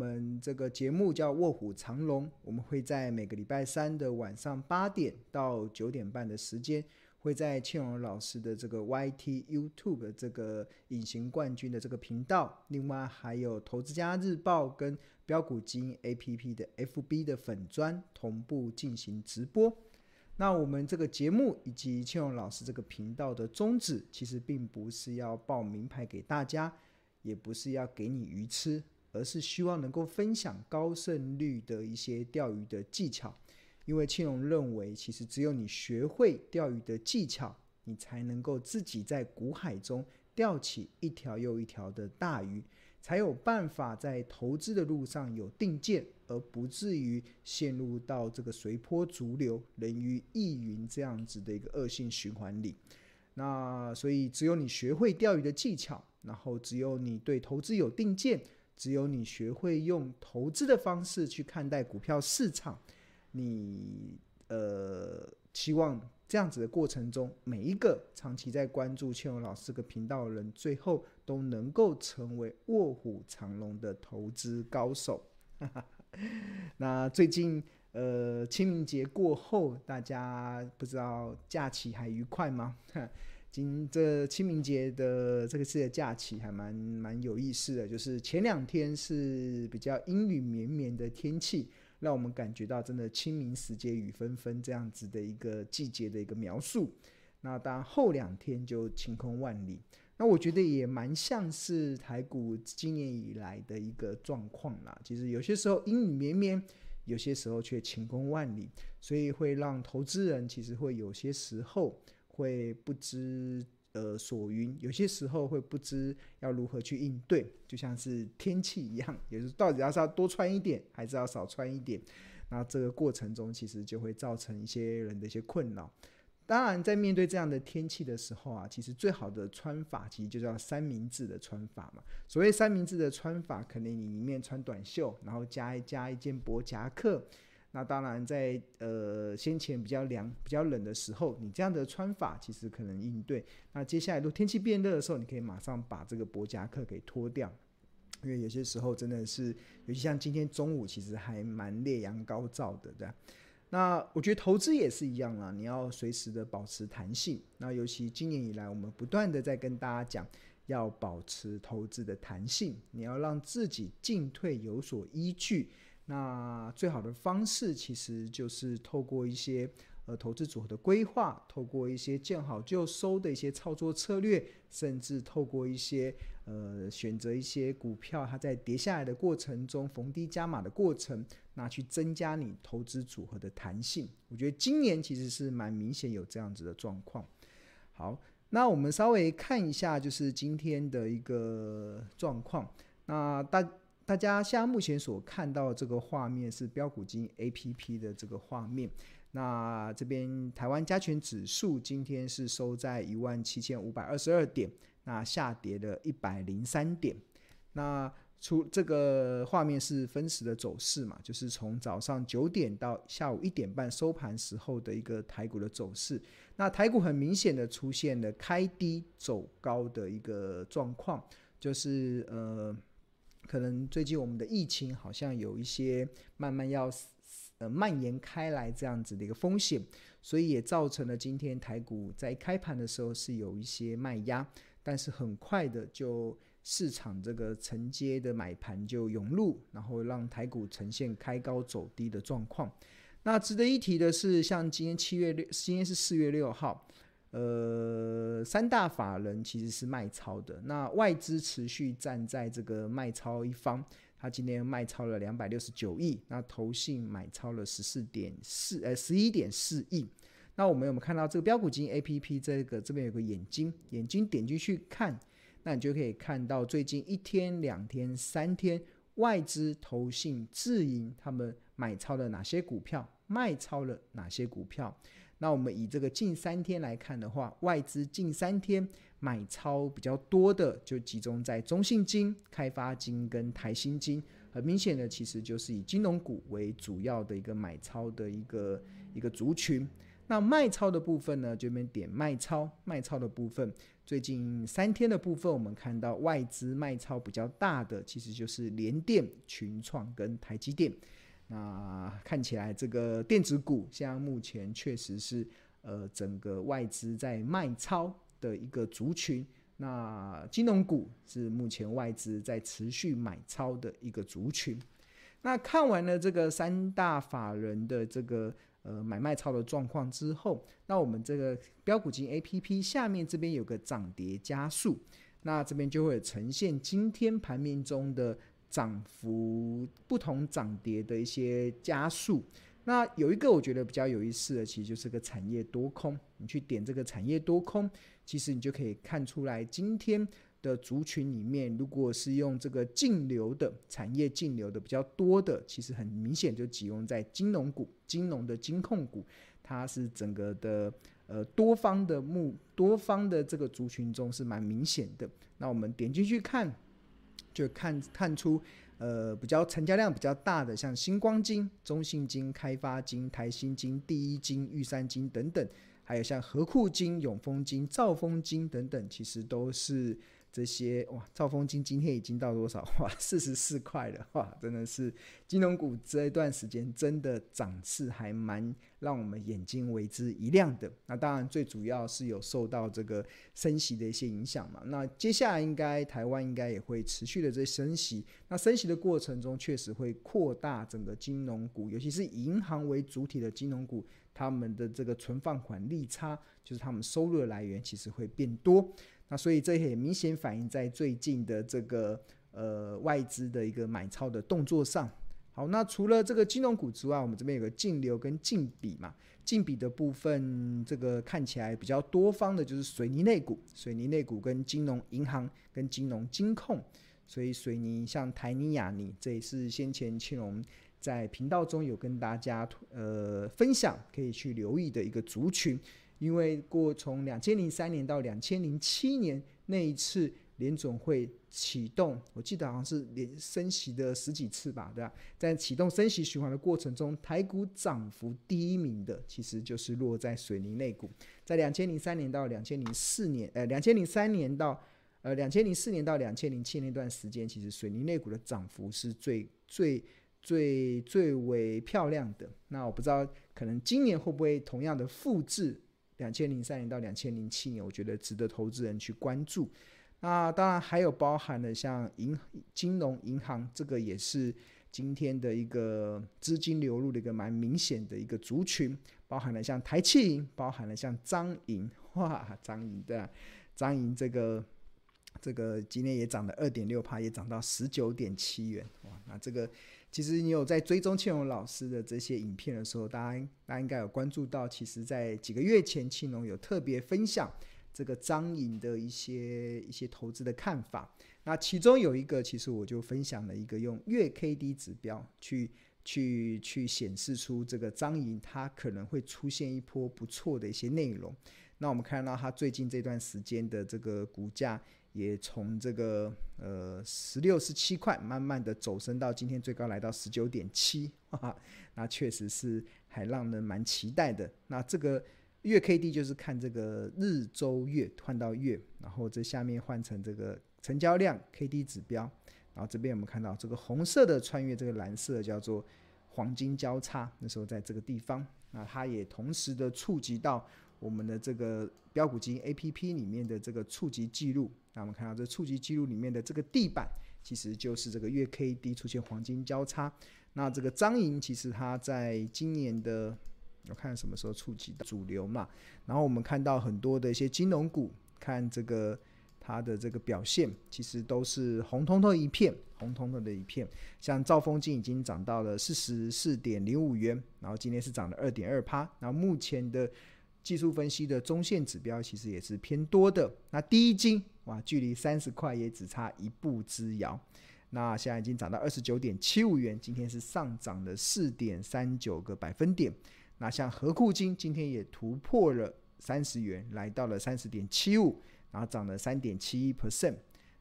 我们这个节目叫《卧虎藏龙》，我们会在每个礼拜三的晚上八点到九点半的时间，会在庆荣老师的这个 YT YouTube 这个隐形冠军的这个频道，另外还有《投资家日报》跟标股金 APP 的 FB 的粉砖同步进行直播。那我们这个节目以及庆荣老师这个频道的宗旨，其实并不是要报名牌给大家，也不是要给你鱼吃，而是希望能够分享高胜率的一些钓鱼的技巧。因为庆荣认为，其实只有你学会钓鱼的技巧，你才能够自己在股海中钓起一条又一条的大鱼。才有办法在投资的路上有定见，而不至于陷入到这个随波逐流、人云亦云这样子的一个恶性循环里。那所以，只有你学会钓鱼的技巧，然后只有你对投资有定见，只有你学会用投资的方式去看待股票市场，你呃，期望。这样子的过程中，每一个长期在关注庆荣老师这个频道的人，最后都能够成为卧虎藏龙的投资高手。那最近呃清明节过后，大家不知道假期还愉快吗？今这清明节的这个次的假期还蛮蛮有意思的，就是前两天是比较阴雨绵绵的天气。让我们感觉到真的清明时节雨纷纷这样子的一个季节的一个描述。那当然后两天就晴空万里。那我觉得也蛮像是台股今年以来的一个状况啦。其实有些时候阴雨绵绵，有些时候却晴空万里，所以会让投资人其实会有些时候会不知。呃，所云，有些时候会不知要如何去应对，就像是天气一样，也是到底要是要多穿一点，还是要少穿一点。那这个过程中，其实就会造成一些人的一些困扰。当然，在面对这样的天气的时候啊，其实最好的穿法，其实就叫三明治的穿法嘛。所谓三明治的穿法，可能你里面穿短袖，然后加一加一件薄夹克。那当然在，呃先前比较凉、比较冷的时候，你这样的穿法其实可能应对。那接下来，如果天气变热的时候，你可以马上把这个薄夹克给脱掉，因为有些时候真的是，尤其像今天中午，其实还蛮烈阳高照的，对。那我觉得投资也是一样啦，你要随时的保持弹性。那尤其今年以来，我们不断的在跟大家讲，要保持投资的弹性，你要让自己进退有所依据。那最好的方式其实就是透过一些呃投资组合的规划，透过一些见好就收的一些操作策略，甚至透过一些呃选择一些股票，它在跌下来的过程中逢低加码的过程，那去增加你投资组合的弹性。我觉得今年其实是蛮明显有这样子的状况。好，那我们稍微看一下就是今天的一个状况。那大。大家现在目前所看到这个画面是标股金 APP 的这个画面。那这边台湾加权指数今天是收在一万七千五百二十二点，那下跌了一百零三点。那出这个画面是分时的走势嘛，就是从早上九点到下午一点半收盘时候的一个台股的走势。那台股很明显的出现了开低走高的一个状况，就是呃。可能最近我们的疫情好像有一些慢慢要呃蔓延开来这样子的一个风险，所以也造成了今天台股在开盘的时候是有一些卖压，但是很快的就市场这个承接的买盘就涌入，然后让台股呈现开高走低的状况。那值得一提的是，像今天七月六，今天是四月六号。呃，三大法人其实是卖超的，那外资持续站在这个卖超一方，他今天卖超了两百六十九亿，那投信买超了十四点四，呃，十一点四亿。那我们有没有看到这个标股金 APP 这个这边有个眼睛，眼睛点进去看，那你就可以看到最近一天、两天、三天外资、投信、自营他们买超了哪些股票，卖超了哪些股票。那我们以这个近三天来看的话，外资近三天买超比较多的，就集中在中信金、开发金跟台新金。很明显的，其实就是以金融股为主要的一个买超的一个一个族群。那卖超的部分呢，这边点卖超，卖超的部分，最近三天的部分，我们看到外资卖超比较大的，其实就是联电、群创跟台积电。那看起来这个电子股现在目前确实是呃整个外资在卖超的一个族群。那金融股是目前外资在持续买超的一个族群。那看完了这个三大法人的这个呃买卖超的状况之后，那我们这个标股金 APP 下面这边有个涨跌加速，那这边就会呈现今天盘面中的涨幅不同涨跌的一些加速。那有一个我觉得比较有意思的，其实就是个产业多空。你去点这个产业多空，其实你就可以看出来，今天的族群里面，如果是用这个净流的产业净流的比较多的，其实很明显就集中在金融股、金融的金控股，它是整个的呃多方的目多方的这个族群中是蛮明显的。那我们点进去看，就看看出。呃，比较成交量比较大的，像星光金、中信金、开发金、台新金、第一金、玉山金等等，还有像和库金、永丰金、兆丰金等等，其实都是。这些哇，兆丰金今天已经到多少？哇，四十四块了！哇，真的是金融股这一段时间真的涨势还蛮让我们眼睛为之一亮的。那当然，最主要是有受到这个升息的一些影响嘛。那接下来应该台湾应该也会持续的在升息。那升息的过程中，确实会扩大整个金融股，尤其是银行为主体的金融股，他们的这个存放款利差，就是他们收入的来源，其实会变多。那所以这也明显反映在最近的这个呃外资的一个买超的动作上。好，那除了这个金融股之外，我们这边有个净流跟净比嘛。净比的部分，这个看起来比较多方的就是水泥类股，水泥类股跟金融银行跟金融金控。所以水泥像台泥、亚泥，这也是先前庆隆在频道中有跟大家呃分享，可以去留意的一个族群。因为过从两千零三年到两千零七年那一次联总会启动，我记得好像是连升息的十几次吧，对吧？在启动升息循环的过程中，台股涨幅第一名的其实就是落在水泥类股。在两千零三年到两千零四年，呃，两千零三年到呃两千零四年到两千零七年那段时间，其实水泥类股的涨幅是最最最最为漂亮的。那我不知道，可能今年会不会同样的复制？两千零三年到两千零七年，我觉得值得投资人去关注。那当然还有包含了像银金融银行，这个也是今天的一个资金流入的一个蛮明显的一个族群，包含了像台企银，包含了像张银，哇，张银的张银这个这个今天也涨了二点六趴，也涨到十九点七元，哇，那这个。其实你有在追踪庆荣老师的这些影片的时候，大家大家应该有关注到，其实，在几个月前，庆荣有特别分享这个张颖的一些一些投资的看法。那其中有一个，其实我就分享了一个用月 K D 指标去去去显示出这个张颖它可能会出现一波不错的一些内容。那我们看到它最近这段时间的这个股价。也从这个呃十六十七块慢慢的走升到今天最高来到十九点七，那确实是还让人蛮期待的。那这个月 K D 就是看这个日周月换到月，然后这下面换成这个成交量 K D 指标，然后这边我们看到这个红色的穿越这个蓝色叫做黄金交叉，那时候在这个地方，那它也同时的触及到。我们的这个标股金 A P P 里面的这个触及记录，那我们看到这触及记录里面的这个地板，其实就是这个月 K D 出现黄金交叉。那这个彰银其实它在今年的，我看什么时候触及的主流嘛？然后我们看到很多的一些金融股，看这个它的这个表现，其实都是红彤彤一片，红彤彤的一片。像兆丰金已经涨到了四十四点零五元，然后今天是涨了二点二趴。然后目前的。技术分析的中线指标其实也是偏多的。那第一金哇，距离三十块也只差一步之遥。那现在已经涨到二十九点七五元，今天是上涨了四点三九个百分点。那像合库金今天也突破了三十元，来到了三十点七五，然后涨了三点七一 percent。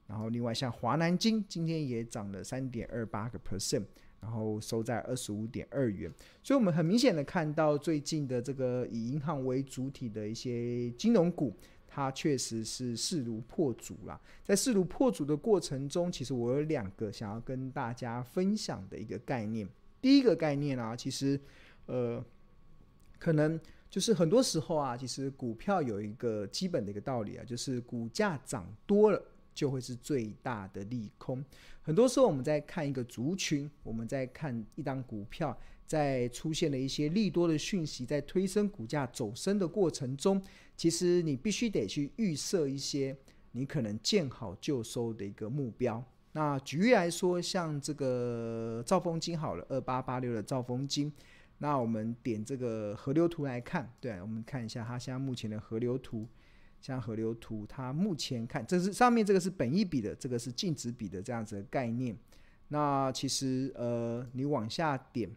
然后另外像华南金今天也涨了三点二八个 percent。然后收在二十五点二元。所以，我们很明显的看到最近的这个以银行为主体的一些金融股，它确实是势如破竹啦。在势如破竹的过程中，其实我有两个想要跟大家分享的一个概念。第一个概念啊，其实呃，可能。就是很多时候啊，其实股票有一个基本的一个道理啊，就是股价涨多了就会是最大的利空。很多时候我们在看一个族群，我们在看一档股票，在出现了一些利多的讯息，在推升股价走升的过程中，其实你必须得去预设一些你可能见好就收的一个目标。那举例来说，像这个兆丰金好了，二八八六的兆丰金。那我们点这个河流图来看，对，我们看一下它现在目前的河流图。像河流图，它目前看，这是上面这个是本一比的，这个是净值比的这样子的概念。那其实呃，你往下点，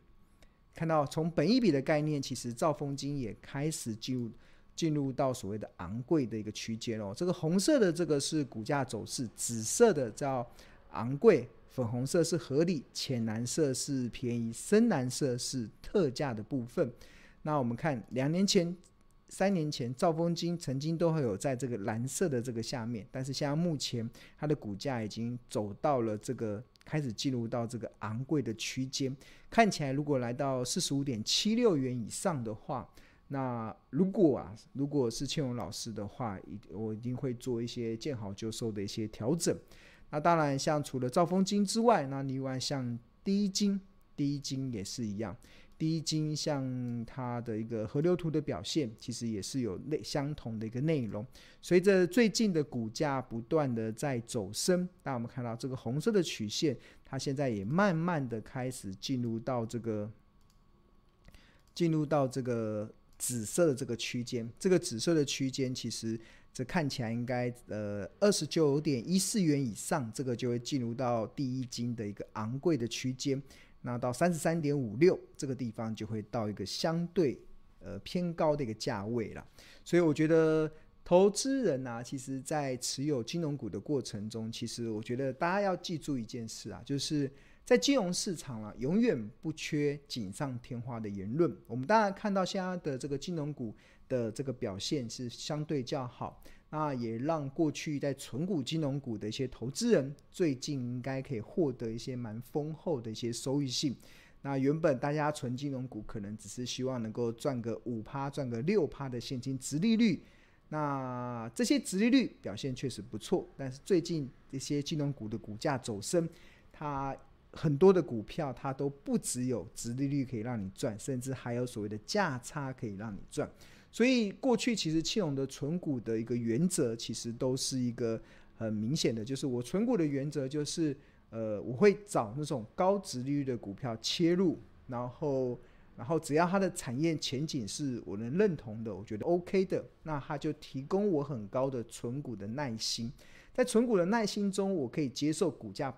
看到从本一比的概念，其实兆丰金也开始进入进入到所谓的昂贵的一个区间哦。这个红色的这个是股价走势，紫色的叫昂贵。粉红色是合理，浅蓝色是便宜，深蓝色是特价的部分。那我们看两年前、三年前，兆丰金曾经都会有在这个蓝色的这个下面，但是现在目前它的股价已经走到了这个开始进入到这个昂贵的区间。看起来如果来到四十五点七六元以上的话，那如果啊，如果是庆荣老师的话，一我一定会做一些见好就收的一些调整。那当然，像除了兆丰金之外，那另外像第一金，第一金也是一样。第一金像它的一个河流图的表现，其实也是有类相同的一个内容。随着最近的股价不断的在走升，那我们看到这个红色的曲线，它现在也慢慢的开始进入到这个进入到这个紫色的这个区间。这个紫色的区间其实。这看起来应该呃二十九点一四元以上，这个就会进入到第一金的一个昂贵的区间。那到三十三点五六这个地方就会到一个相对呃偏高的一个价位了。所以我觉得投资人啊，其实在持有金融股的过程中，其实我觉得大家要记住一件事啊，就是在金融市场啊，永远不缺锦上添花的言论。我们当然看到现在的这个金融股。的这个表现是相对较好，那也让过去在存股金融股的一些投资人，最近应该可以获得一些蛮丰厚的一些收益性。那原本大家存金融股，可能只是希望能够赚个五趴、赚个六趴的现金殖利率，那这些殖利率表现确实不错。但是最近一些金融股的股价走升，它很多的股票它都不只有殖利率可以让你赚，甚至还有所谓的价差可以让你赚。所以过去其实庆隆的存股的一个原则，其实都是一个很明显的，就是我存股的原则就是，呃，我会找那种高殖利率的股票切入，然后，然后只要它的产业前景是我能认同的，我觉得 OK 的，那它就提供我很高的存股的耐心，在存股的耐心中，我可以接受股价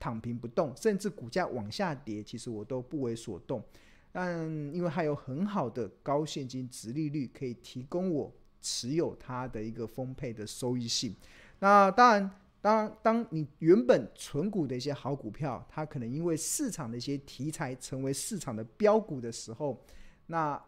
躺平不动，甚至股价往下跌，其实我都不为所动。但因为它有很好的高现金值利率，可以提供我持有它的一个丰沛的收益性。那当然，当当你原本存股的一些好股票，它可能因为市场的一些题材成为市场的标股的时候，那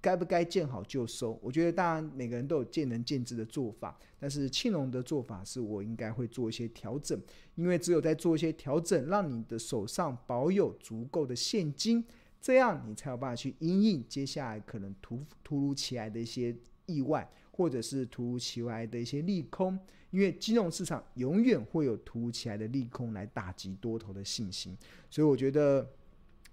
该不该见好就收？我觉得当然每个人都有见仁见智的做法，但是庆隆的做法是我应该会做一些调整，因为只有在做一些调整，让你的手上保有足够的现金。这样你才有办法去因应接下来可能突突如其来的一些意外，或者是突如其来的一些利空，因为金融市场永远会有突如其来的利空来打击多头的信心。所以我觉得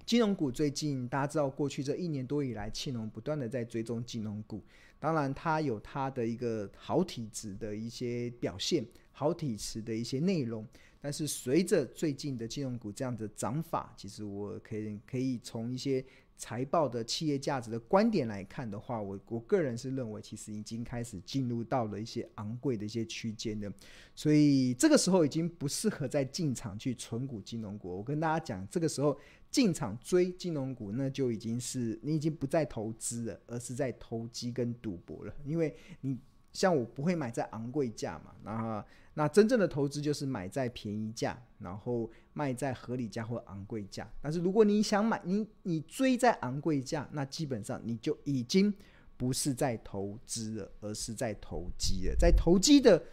金融股最近大家知道，过去这一年多以来，庆隆不断的在追踪金融股，当然它有它的一个好体质的一些表现，好体质的一些内容。但是随着最近的金融股这样的涨法，其实我可以可以从一些财报的企业价值的观点来看的话，我我个人是认为，其实已经开始进入到了一些昂贵的一些区间的，所以这个时候已经不适合再进场去存股金融股。我跟大家讲，这个时候进场追金融股，那就已经是你已经不再投资了，而是在投机跟赌博了，因为你。像我不会买在昂贵价嘛，然后那真正的投资就是买在便宜价，然后卖在合理价或昂贵价。但是如果你想买，你你追在昂贵价，那基本上你就已经不是在投资了，而是在投机了。在投机的，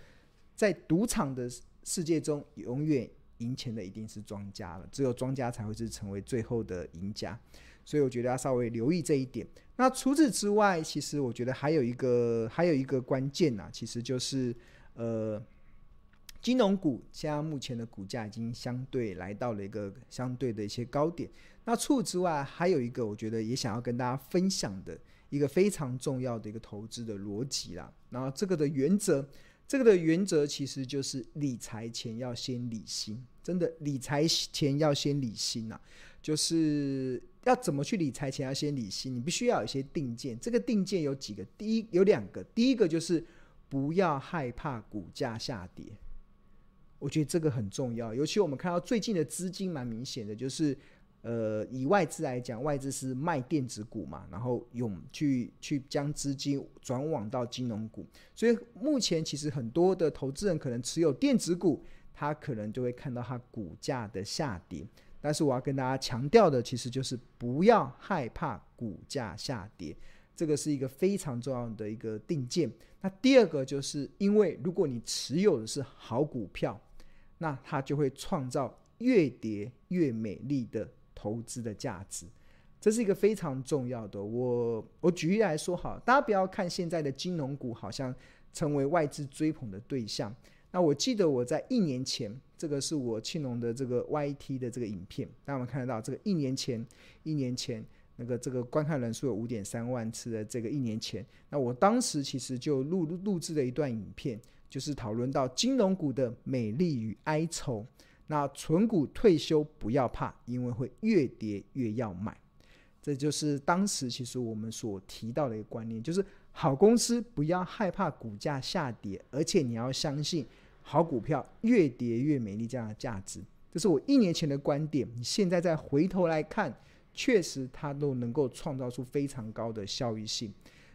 在赌场的世界中，永远赢钱的一定是庄家了，只有庄家才会是成为最后的赢家。所以我觉得要稍微留意这一点。那除此之外，其实我觉得还有一个还有一个关键呐、啊，其实就是呃，金融股现在目前的股价已经相对来到了一个相对的一些高点。那除此之外，还有一个我觉得也想要跟大家分享的一个非常重要的一个投资的逻辑啦。然后这个的原则，这个的原则其实就是理财前要先理心，真的理财前要先理心呐、啊，就是。要怎么去理财前要先理性，你必须要有一些定见。这个定见有几个？第一有两个，第一个就是不要害怕股价下跌。我觉得这个很重要，尤其我们看到最近的资金蛮明显的，就是呃，以外资来讲，外资是卖电子股嘛，然后用去去将资金转往到金融股。所以目前其实很多的投资人可能持有电子股，他可能就会看到它股价的下跌。但是我要跟大家强调的，其实就是不要害怕股价下跌，这个是一个非常重要的一个定见。那第二个就是，因为如果你持有的是好股票，那它就会创造越跌越美丽的投资的价值，这是一个非常重要的。我我举例来说好，大家不要看现在的金融股好像成为外资追捧的对象。那我记得我在一年前，这个是我庆隆的这个 YT 的这个影片，大家们看得到？这个一年前，一年前那个这个观看人数有五点三万次的这个一年前，那我当时其实就录录制了一段影片，就是讨论到金融股的美丽与哀愁。那存股退休不要怕，因为会越跌越要买。这就是当时其实我们所提到的一个观念，就是好公司不要害怕股价下跌，而且你要相信。好股票越跌越美丽，这样的价值，这是我一年前的观点。你现在再回头来看，确实它都能够创造出非常高的效益性。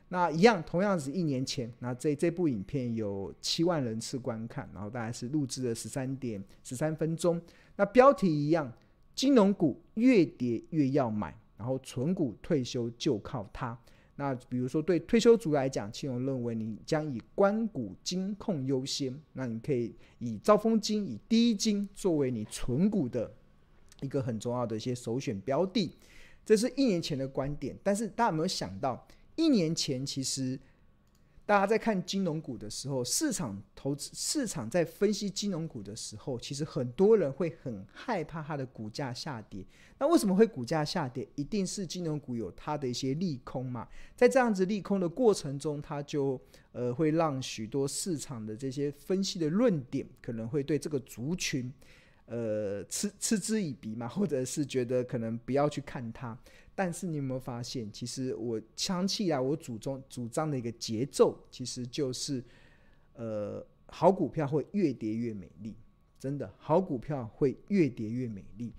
那一样，同样是一年前，那这这部影片有七万人次观看，然后大概是录制了十三点十三分钟。那标题一样，金融股越跌越要买，然后存股退休就靠它。那比如说，对退休族来讲，青荣认为你将以关谷金控优先，那你可以以兆丰金、以第一金作为你存股的一个很重要的一些首选标的。这是一年前的观点，但是大家有没有想到，一年前其实？大家在看金融股的时候，市场投资市场在分析金融股的时候，其实很多人会很害怕它的股价下跌。那为什么会股价下跌？一定是金融股有它的一些利空嘛。在这样子利空的过程中，它就呃会让许多市场的这些分析的论点可能会对这个族群呃嗤嗤之以鼻嘛，或者是觉得可能不要去看它。但是你有没有发现，其实我长期以来我主张主张的一个节奏，其实就是，呃，好股票会越跌越美丽，真的，好股票会越跌越美丽。